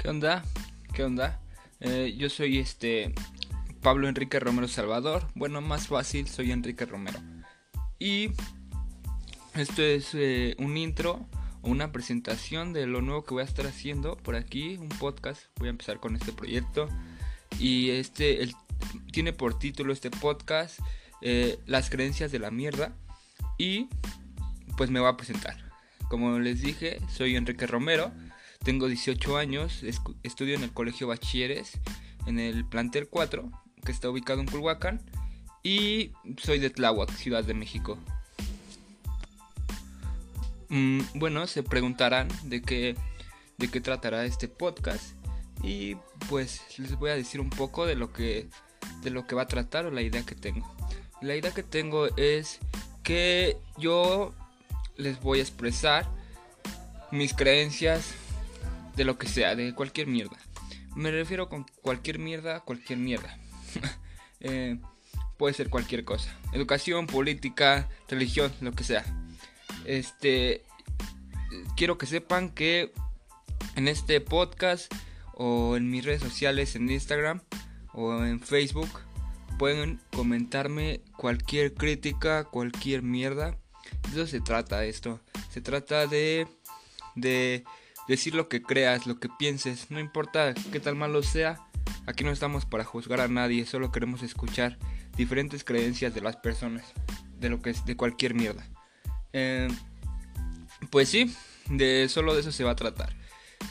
¿Qué onda? ¿Qué onda? Eh, yo soy este Pablo Enrique Romero Salvador. Bueno, más fácil, soy Enrique Romero. Y esto es eh, un intro o una presentación de lo nuevo que voy a estar haciendo por aquí, un podcast. Voy a empezar con este proyecto. Y este tiene por título este podcast eh, Las creencias de la mierda. Y pues me voy a presentar. Como les dije, soy Enrique Romero. Tengo 18 años, estudio en el Colegio Bachilleres, en el plantel 4, que está ubicado en Culhuacán, y soy de Tláhuac, Ciudad de México. Mm, bueno, se preguntarán de qué, de qué tratará este podcast y pues les voy a decir un poco de lo que de lo que va a tratar o la idea que tengo. La idea que tengo es que yo les voy a expresar mis creencias, de lo que sea, de cualquier mierda. Me refiero con cualquier mierda, cualquier mierda. Eh, puede ser cualquier cosa. Educación, política, religión, lo que sea. Este, quiero que sepan que en este podcast o en mis redes sociales, en Instagram o en Facebook, pueden comentarme cualquier crítica, cualquier mierda. De eso se trata esto. Se trata de de decir lo que creas, lo que pienses, no importa qué tal malo sea, aquí no estamos para juzgar a nadie, solo queremos escuchar diferentes creencias de las personas, de lo que es de cualquier mierda. Eh, pues sí, de solo de eso se va a tratar.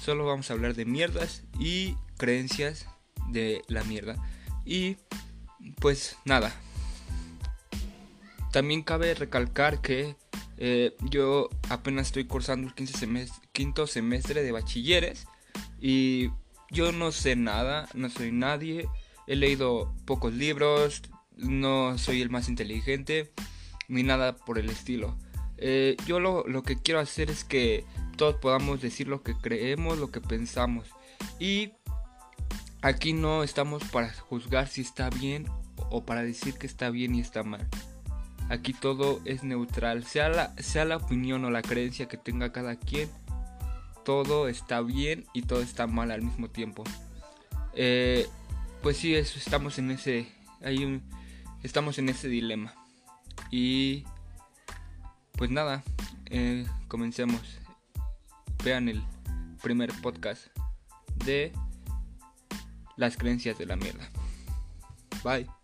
Solo vamos a hablar de mierdas y creencias de la mierda. Y pues nada. También cabe recalcar que eh, yo apenas estoy cursando el quinto semestre de bachilleres y yo no sé nada, no soy nadie, he leído pocos libros, no soy el más inteligente ni nada por el estilo. Eh, yo lo, lo que quiero hacer es que todos podamos decir lo que creemos, lo que pensamos. Y aquí no estamos para juzgar si está bien o para decir que está bien y está mal. Aquí todo es neutral, sea la, sea la opinión o la creencia que tenga cada quien, todo está bien y todo está mal al mismo tiempo. Eh, pues sí, eso, estamos en ese, hay estamos en ese dilema. Y pues nada, eh, comencemos. Vean el primer podcast de las creencias de la mierda. Bye.